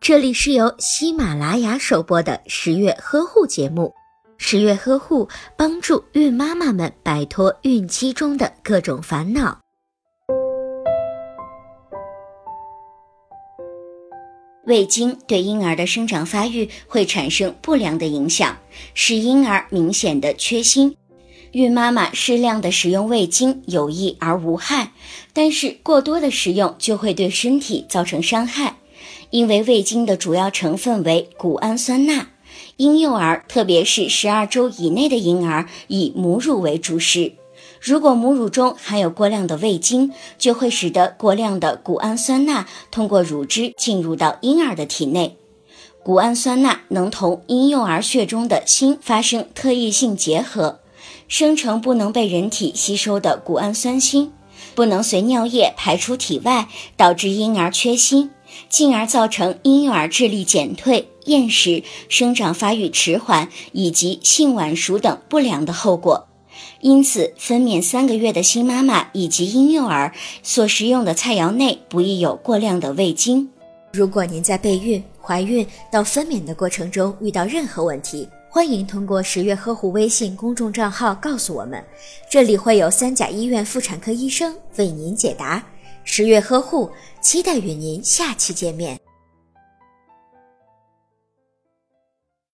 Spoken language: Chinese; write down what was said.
这里是由喜马拉雅首播的十月呵护节目。十月呵护帮助孕妈妈们摆脱孕期中的各种烦恼。味精对婴儿的生长发育会产生不良的影响，使婴儿明显的缺锌。孕妈妈适量的食用味精有益而无害，但是过多的食用就会对身体造成伤害。因为味精的主要成分为谷氨酸钠，婴幼儿特别是十二周以内的婴儿以母乳为主食，如果母乳中含有过量的味精，就会使得过量的谷氨酸钠通过乳汁进入到婴儿的体内。谷氨酸钠能同婴幼儿血中的锌发生特异性结合，生成不能被人体吸收的谷氨酸锌，不能随尿液排出体外，导致婴儿缺锌，进而造成婴幼儿智力减退、厌食、生长发育迟缓以及性晚熟等不良的后果。因此，分娩三个月的新妈妈以及婴幼儿所食用的菜肴内不宜有过量的味精。如果您在备孕、怀孕到分娩的过程中遇到任何问题，欢迎通过十月呵护微信公众账号告诉我们，这里会有三甲医院妇产科医生为您解答。十月呵护，期待与您下期见面。